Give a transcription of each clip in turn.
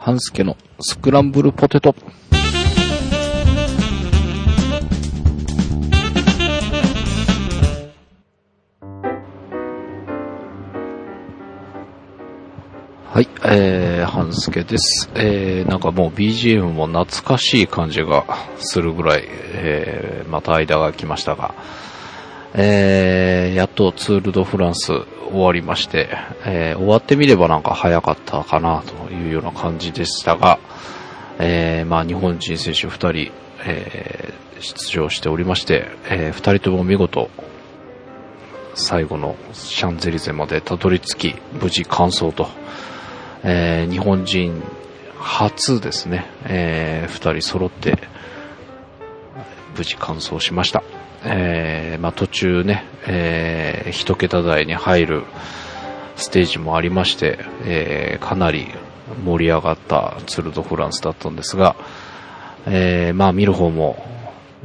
半助のスクランブルポテト。はい、えー、半助です。えー、なんかもう BGM も懐かしい感じがするぐらい、えー、また間が来ましたが、えー、やっとツール・ド・フランス終わりまして、えー終わってみればなんか早かったかなというような感じでしたが、えーまあ日本人選手2人、えー出場しておりまして、え2人とも見事、最後のシャンゼリゼまでたどり着き、無事完走と、えー日本人初ですね、え2人揃って、無事完走しました。えーまあ、途中ね、えー一桁台に入るステージもありまして、えーかなり盛り上がったツール・ド・フランスだったんですが、えーまあ見る方も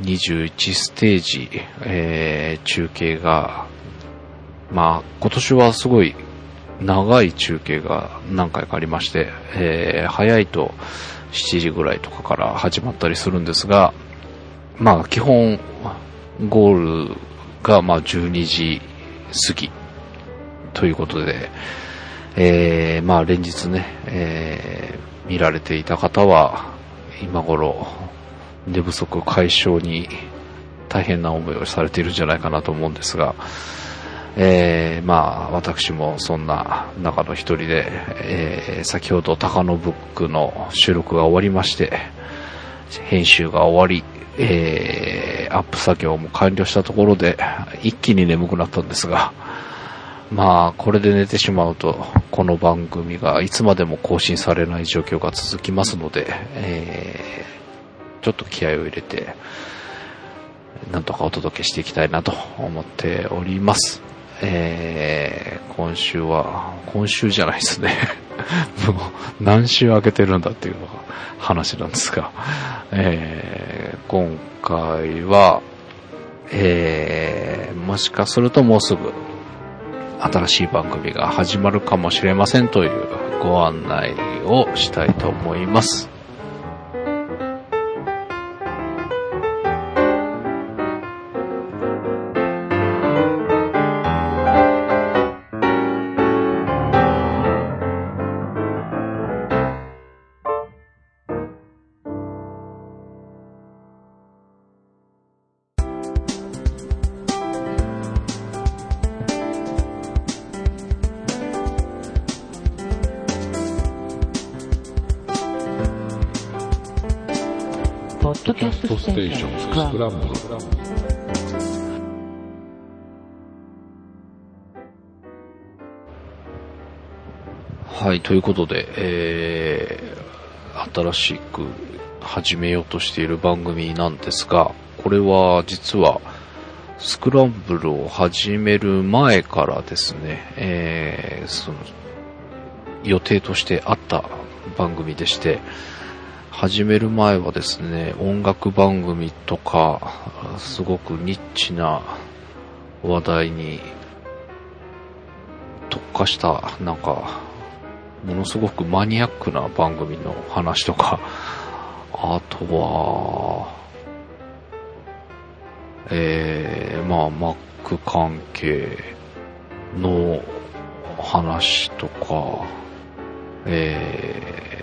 21ステージ、えー中継が、まあ今年はすごい長い中継が何回かありまして、えー早いと7時ぐらいとかから始まったりするんですが、まあ基本ゴールがまあ12時過ぎということで、えーまあ連日ね、えー見られていた方は今頃寝不足解消に大変な思いをされているんじゃないかなと思うんですが、えーまあ私もそんな中の一人で、えー先ほど高野ブックの収録が終わりまして、編集が終わり、えーアップ作業も完了したところで、一気に眠くなったんですが、まあ、これで寝てしまうと、この番組がいつまでも更新されない状況が続きますので、えーちょっと気合を入れて、なんとかお届けしていきたいなと思っております。えー今週は、今週じゃないですね。もう何週空けてるんだっていうのが話なんですが、えー今回は、えーもしかするともうすぐ新しい番組が始まるかもしれませんというご案内をしたいと思います。ステーションスクランブル。はい、ということで、えー、新しく始めようとしている番組なんですが、これは実は、スクランブルを始める前からですね、えー、その、予定としてあった番組でして、始める前はですね、音楽番組とか、すごくニッチな話題に特化した、なんか、ものすごくマニアックな番組の話とか、あとは、えー、まあ、Mac 関係の話とか、えー、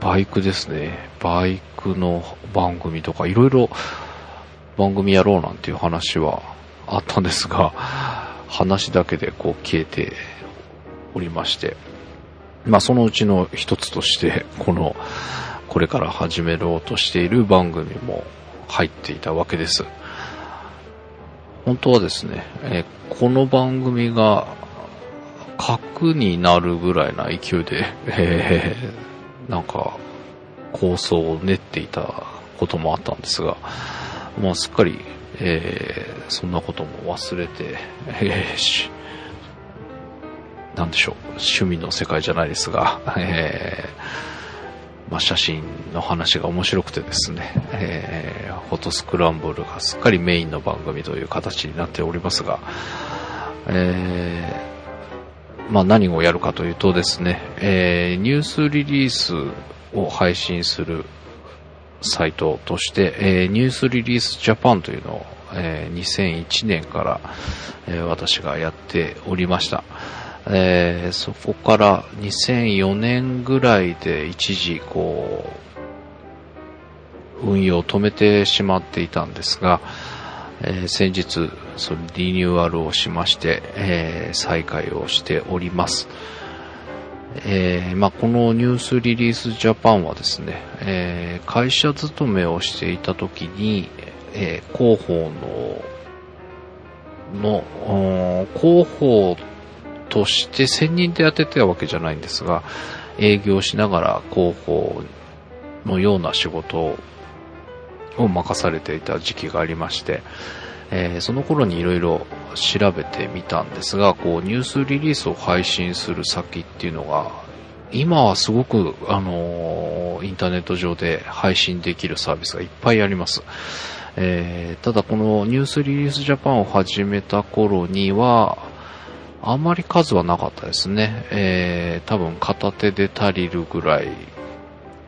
バイクですね。バイクの番組とか、いろいろ番組やろうなんていう話はあったんですが、話だけでこう消えておりまして、まあそのうちの一つとして、この、これから始めようとしている番組も入っていたわけです。本当はですね、えこの番組が核になるぐらいな勢いで、えーなんか構想を練っていたこともあったんですが、まあすっかり、えーそんなことも忘れて、えーなんでしょう、趣味の世界じゃないですが、えーまあ、写真の話が面白くてですね、えーフォトスクランブルがすっかりメインの番組という形になっておりますが、えーまあ、何をやるかというとですね、えー、ニュースリリースを配信するサイトとして、えー、ニュースリリースジャパンというのを、えー、2001年から、えー、私がやっておりました。えー、そこから2004年ぐらいで一時こう、運用を止めてしまっていたんですが、えー、先日、そのリニューアルをしまして、えー、再開をしております。えー、まあ、このニュースリリースジャパンはですね、えー、会社勤めをしていた時に、え、広報の、の、広報として専任でやってたわけじゃないんですが、営業しながら広報のような仕事を任されていた時期がありまして、えー、その頃にいろいろ調べてみたんですが、こう、ニュースリリースを配信する先っていうのが、今はすごく、あのー、インターネット上で配信できるサービスがいっぱいあります。えー、ただこのニュースリリースジャパンを始めた頃には、あまり数はなかったですね。えー、多分片手で足りるぐらい、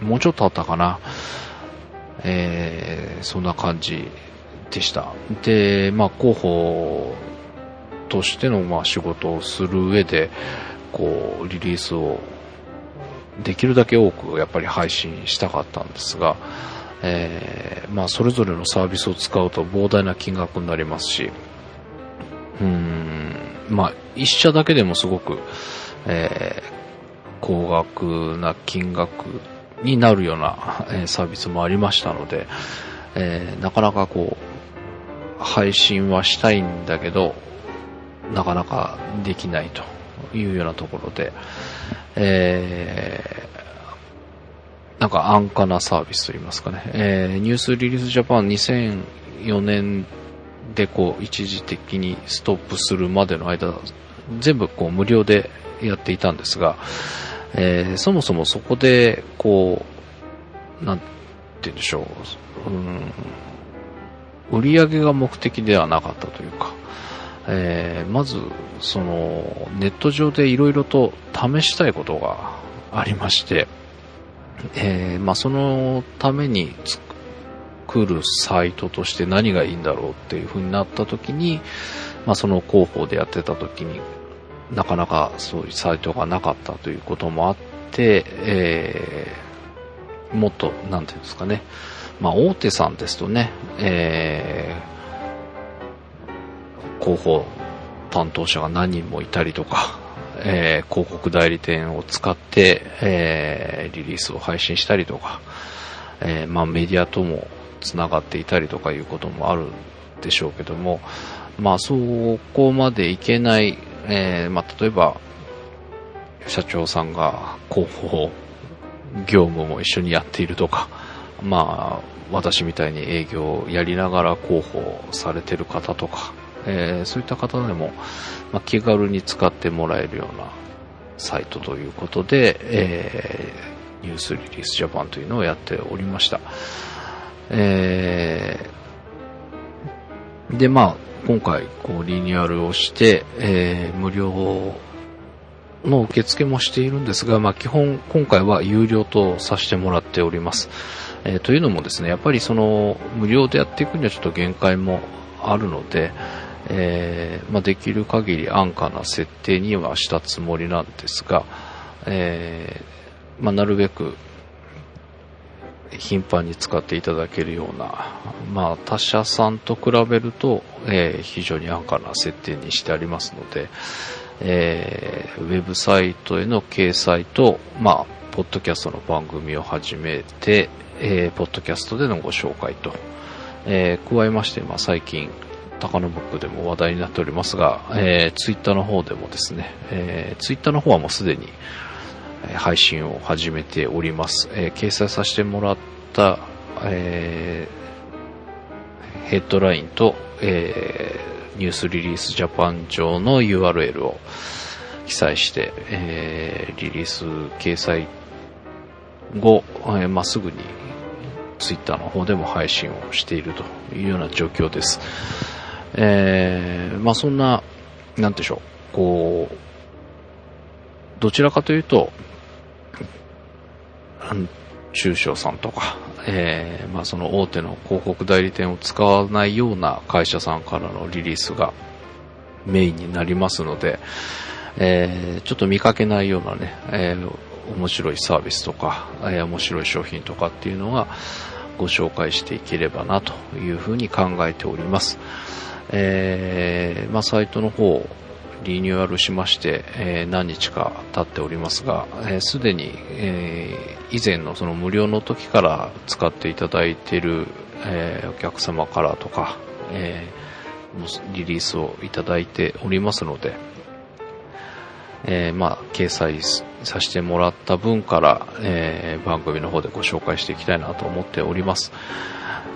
もうちょっとあったかな。えー、そんな感じでした。で、まあ、広報としての、まあ、仕事をする上で、こう、リリースをできるだけ多くやっぱり配信したかったんですが、えー、まあ、それぞれのサービスを使うと膨大な金額になりますし、うん、まあ、一社だけでもすごく、えー、高額な金額になるような、えサービスもありましたので、えー、なかなかこう、配信はしたいんだけど、なかなかできないというようなところで、えー、なんか安価なサービスといいますかね、えー、ニュースリリースジャパン2004年でこう一時的にストップするまでの間、全部こう無料でやっていたんですが、えー、そもそもそこで、こう、なんて言うんでしょう、うん、売り上げが目的ではなかったというか、えー、まず、その、ネット上でいろいろと試したいことがありまして、えー、まあ、そのために作るサイトとして何がいいんだろうっていう風になった時に、まあ、その広報でやってた時になかなかそういうサイトがなかったということもあって、えー、もっと、なんていうんですかね、まあ、大手さんですとね、えー、広報担当者が何人もいたりとか、えー、広告代理店を使って、えー、リリースを配信したりとか、えー、まあ、メディアとも繋がっていたりとかいうこともあるでしょうけども、まあ、そこまでいけないえ、まあ、例えば、社長さんが広報業務も一緒にやっているとか、まあ、私みたいに営業をやりながら広報されてる方とか、えー、そういった方でも、まあ、気軽に使ってもらえるようなサイトということで、えー、ニュースリリースジャパンというのをやっておりました。えー、で、まあ、今回、こう、リニューアルをして、えー、無料の受付もしているんですが、まあ、基本、今回は有料とさせてもらっております。えー、というのもですね、やっぱりその、無料でやっていくにはちょっと限界もあるので、えー、まあ、できる限り安価な設定にはしたつもりなんですが、えー、まあ、なるべく頻繁に使っていただけるような、まあ、他社さんと比べると、えー、非常に安価な設定にしてありますので、えー、ウェブサイトへの掲載と、まあ、ポッドキャストの番組を始めて、えー、ポッドキャストでのご紹介と、えー、加えまして、まあ、最近、高野ブックでも話題になっておりますが、えー、ツイッターの方でもですね、えー、ツイッターの方はもうすでに、配信を始めております。えー、掲載させてもらった、えー、ヘッドラインと、えー、ニュースリリースジャパン上の URL を記載して、えー、リリース掲載後、えー、まあ、すぐにツイッターの方でも配信をしているというような状況です。えー、まあ、そんな、なんでしょう、こう、どちらかというと、中小さんとか、えー、まあその大手の広告代理店を使わないような会社さんからのリリースがメインになりますので、えー、ちょっと見かけないようなね、えー、面白いサービスとか、え、面白い商品とかっていうのはご紹介していければなというふうに考えております。え、まあサイトの方、リニューアルしまして、えー、何日か経っておりますが、す、えー、で、に、えー、以前のその無料の時から使っていただいている、えー、お客様からとか、えー、リリースをいただいておりますので、えー、まあ、掲載させてもらった分から、えー、番組の方でご紹介していきたいなと思っております。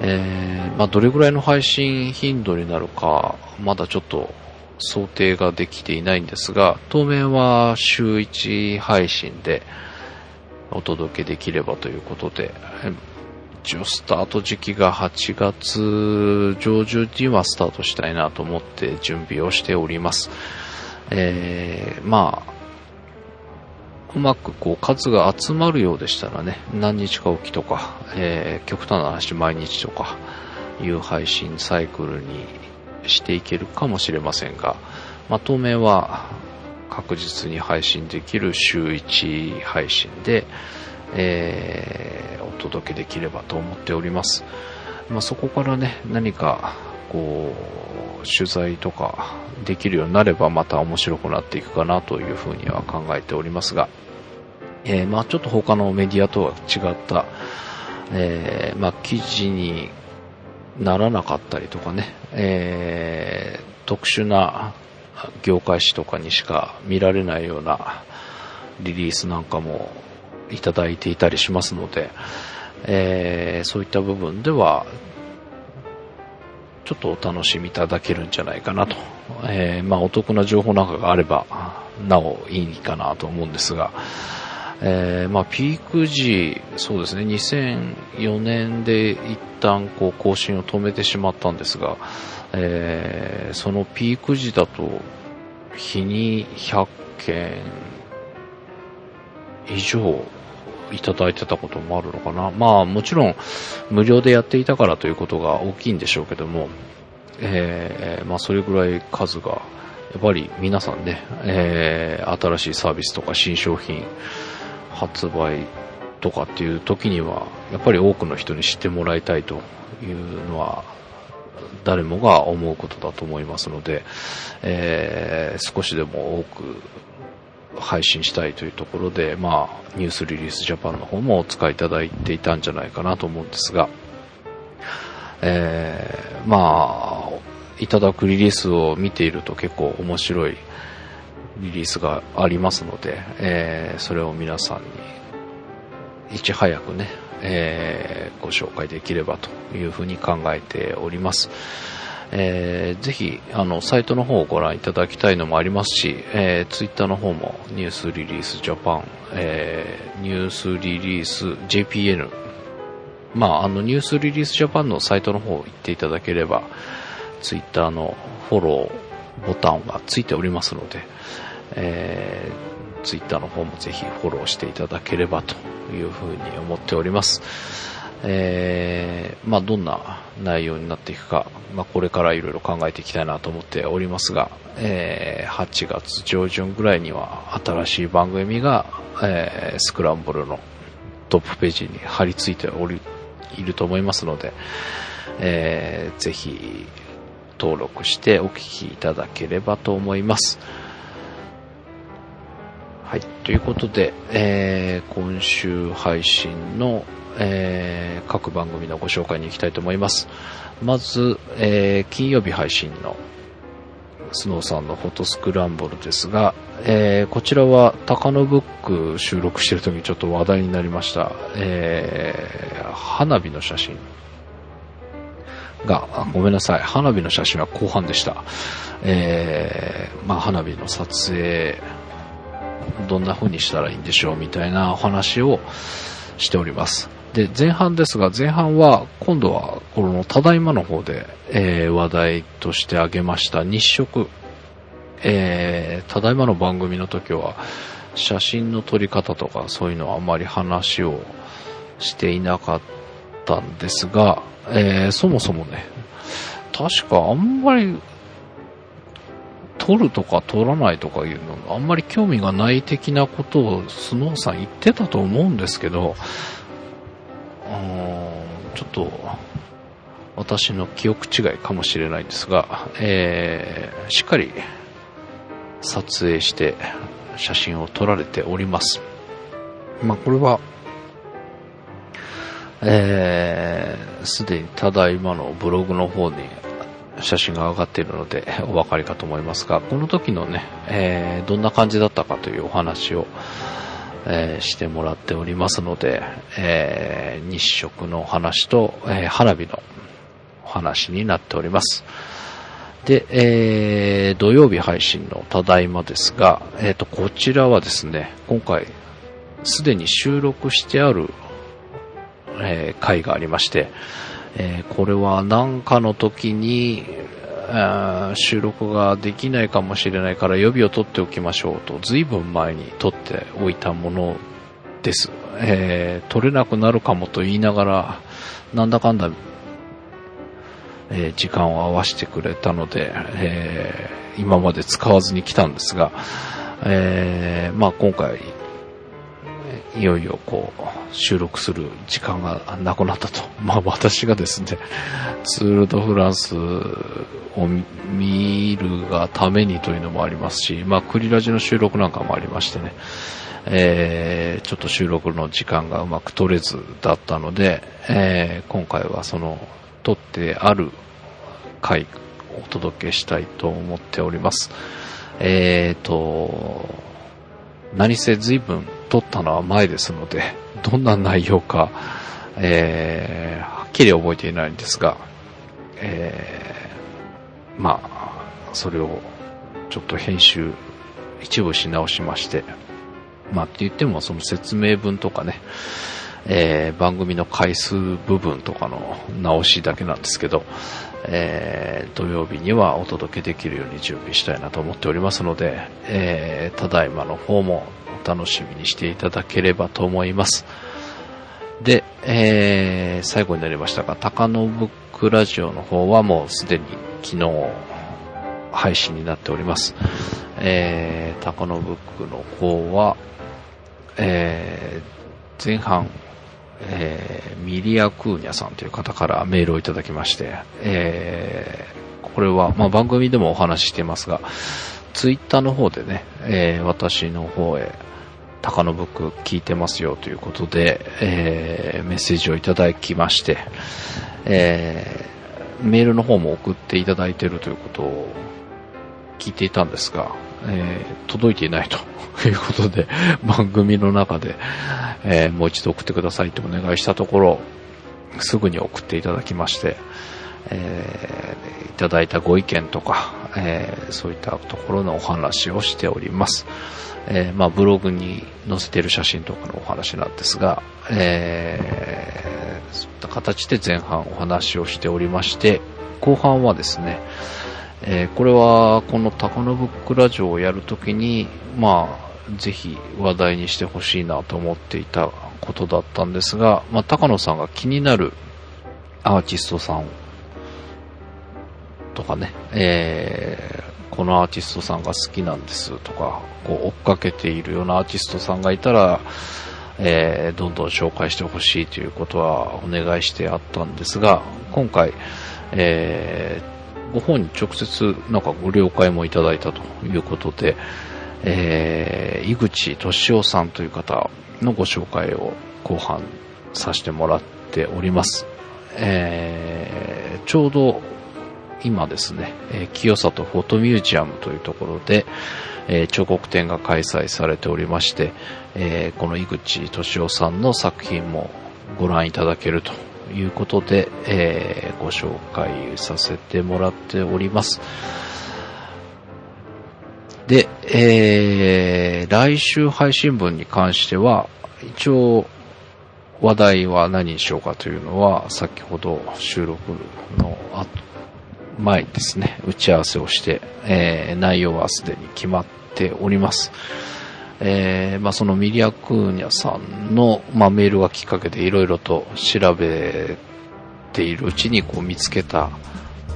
えー、まあ、どれぐらいの配信頻度になるか、まだちょっと想定ができていないんですが、当面は週1配信でお届けできればということで、一応スタート時期が8月上旬にはスタートしたいなと思って準備をしております。えー、まあ、うまくこう数が集まるようでしたらね、何日かおきとか、えー、極端な話毎日とかいう配信サイクルにしていけるかもしれませんが、まあ、当面は確実に配信できる週1配信で、えー、お届けできればと思っております。まあ、そこからね、何か、こう、取材とかできるようになればまた面白くなっていくかなというふうには考えておりますが、えー、まあちょっと他のメディアとは違った、えー、まあ記事にならなかったりとかね、えー、特殊な業界誌とかにしか見られないようなリリースなんかもいただいていたりしますので、えー、そういった部分では、ちょっとお楽しみいただけるんじゃないかなと。えー、まあお得な情報なんかがあれば、なおいいかなと思うんですが、えー、まあ、ピーク時、そうですね、2004年で一旦こう更新を止めてしまったんですが、えー、そのピーク時だと、日に100件以上いただいてたこともあるのかな。まあもちろん無料でやっていたからということが大きいんでしょうけども、えー、まあそれぐらい数が、やっぱり皆さんね、えー、新しいサービスとか新商品、発売とかっていう時には、やっぱり多くの人に知ってもらいたいというのは、誰もが思うことだと思いますので、えー、少しでも多く配信したいというところで、まあ、ニュースリリースジャパンの方もお使いいただいていたんじゃないかなと思うんですが、えー、まあ、いただくリリースを見ていると結構面白いリリースがありますので、えー、それを皆さんにいち早くね、えー、ご紹介できればというふうに考えております。えー、ぜひ、あの、サイトの方をご覧いただきたいのもありますし、えー、ツイッターの方もニュースリリースジャパン、えー、ニュースリリース JPN、まあ、あの、ニュースリリースジャパンのサイトの方行っていただければ、ツイッターのフォローボタンがついておりますので、えー、ツイッターの方もぜひフォローしていただければというふうに思っております。えー、まあ、どんな内容になっていくか、まあ、これからいろいろ考えていきたいなと思っておりますが、えー、8月上旬ぐらいには新しい番組が、えー、スクランブルのトップページに貼り付いており、いると思いますので、えー、ぜひ登録してお聞きいただければと思います。はい。ということで、えー、今週配信の、えー、各番組のご紹介に行きたいと思います。まず、えー、金曜日配信のスノーさんのフォトスクランブルですが、えー、こちらは高野ブック収録してる時にちょっと話題になりました、えー、花火の写真が、ごめんなさい、花火の写真は後半でした。えー、まあ花火の撮影、どんな風にしたらいいんでしょうみたいなお話をしております。で、前半ですが、前半は、今度は、この、ただいまの方で、えー、話題として挙げました日食。えー、ただいまの番組の時は、写真の撮り方とかそういうのはあまり話をしていなかったんですが、えー、そもそもね、確かあんまり撮るとか撮らないとかいうのあんまり興味がない的なことをスノーさん言ってたと思うんですけど、ちょっと私の記憶違いかもしれないんですが、えー、しっかり撮影して写真を撮られております。まあ、これは、えー、すでにただいまのブログの方に写真が上がっているので お分かりかと思いますが、この時のね、えー、どんな感じだったかというお話を、えー、してもらっておりますので、えー、日食の話と、え花火のお話になっております。で、え、土曜日配信のただいまですが、えっ、と、こちらはですね、今回、すでに収録してある、えー、回がありまして、えー、これは何かの時に、収録ができないかもしれないから予備を取っておきましょうと、随分前に取っておいたものです。えー、取れなくなるかもと言いながら、なんだかんだえー、時間を合わせてくれたので、えー、今まで使わずに来たんですが、えー、まあ今回、いよいよこう、収録する時間がなくなったと。まあ私がですね、ツール・ド・フランスを見るがためにというのもありますし、まあクリラジの収録なんかもありましてね、えー、ちょっと収録の時間がうまく取れずだったので、えー、今回はその撮ってある回お届けしたいと思っております。えーと、何せ随分撮ったのは前ですので、どんな内容か、えー、はっきり覚えていないんですが、えー、まあ、それをちょっと編集一部し直しまして、まあって言ってもその説明文とかね、えー、番組の回数部分とかの直しだけなんですけど、えー、土曜日にはお届けできるように準備したいなと思っておりますので、えー、ただいまの方も楽しみにしていただければと思います。で、えー、最後になりましたが、高野ブックラジオの方はもうすでに昨日配信になっております。えー、高野ブックの方は、えー、前半えー、ミリア・クーニャさんという方からメールをいただきまして、えー、これは、まあ、番組でもお話ししていますが、ツイッターの方でね、えー、私の方へ、高野ブック聞いてますよということで、えー、メッセージをいただきまして、えー、メールの方も送っていただいているということを聞いていたんですが、えー、届いていないということで、番組の中で、えー、もう一度送ってくださいとお願いしたところ、すぐに送っていただきまして、えー、いただいたご意見とか、えー、そういったところのお話をしております。えー、まあ、ブログに載せている写真とかのお話なんですが、えー、そういった形で前半お話をしておりまして、後半はですね、えー、これはこのタカノブックラジオをやるときに、まあ、ぜひ話題にしてほしいなと思っていたことだったんですが、まあ、高野さんが気になるアーティストさんとかね、えー、このアーティストさんが好きなんですとか、こう追っかけているようなアーティストさんがいたら、えー、どんどん紹介してほしいということはお願いしてあったんですが、今回、えーご本に直接なんかご了解もいただいたということで、えー、井口敏夫さんという方のご紹介を後半させてもらっております。えー、ちょうど今ですね、え清里フォトミュージアムというところで、え、彫刻展が開催されておりまして、え、この井口敏夫さんの作品もご覧いただけるということで、えー、ご紹介させてもらっております。で、えー、来週配信分に関しては、一応、話題は何にしようかというのは、先ほど収録の後前ですね、打ち合わせをして、えー、内容はすでに決まっております。えー、まあ、そのミリア・クーニャさんの、まあ、メールがきっかけでいろいろと調べているうちにこう見つけた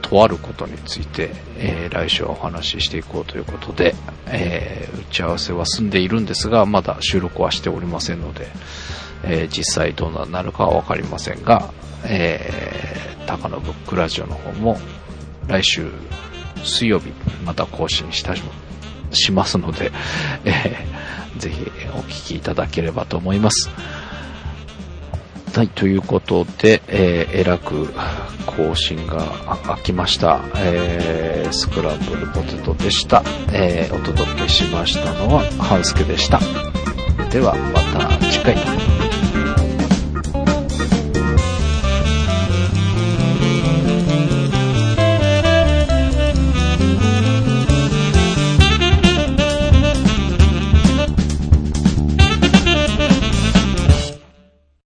とあることについて、えー、来週はお話ししていこうということで、えー、打ち合わせは済んでいるんですが、まだ収録はしておりませんので、えー実際どうなるかはわかりませんが、えー、高野ブックラジオの方も来週水曜日また更新したしますので、えー、ぜひお聞きいただければと思います。はい、ということで、えー、えらく更新が空きました、えー、スクランブルポテトでした、えー、お届けしましたのは、半助でした。では、また次回。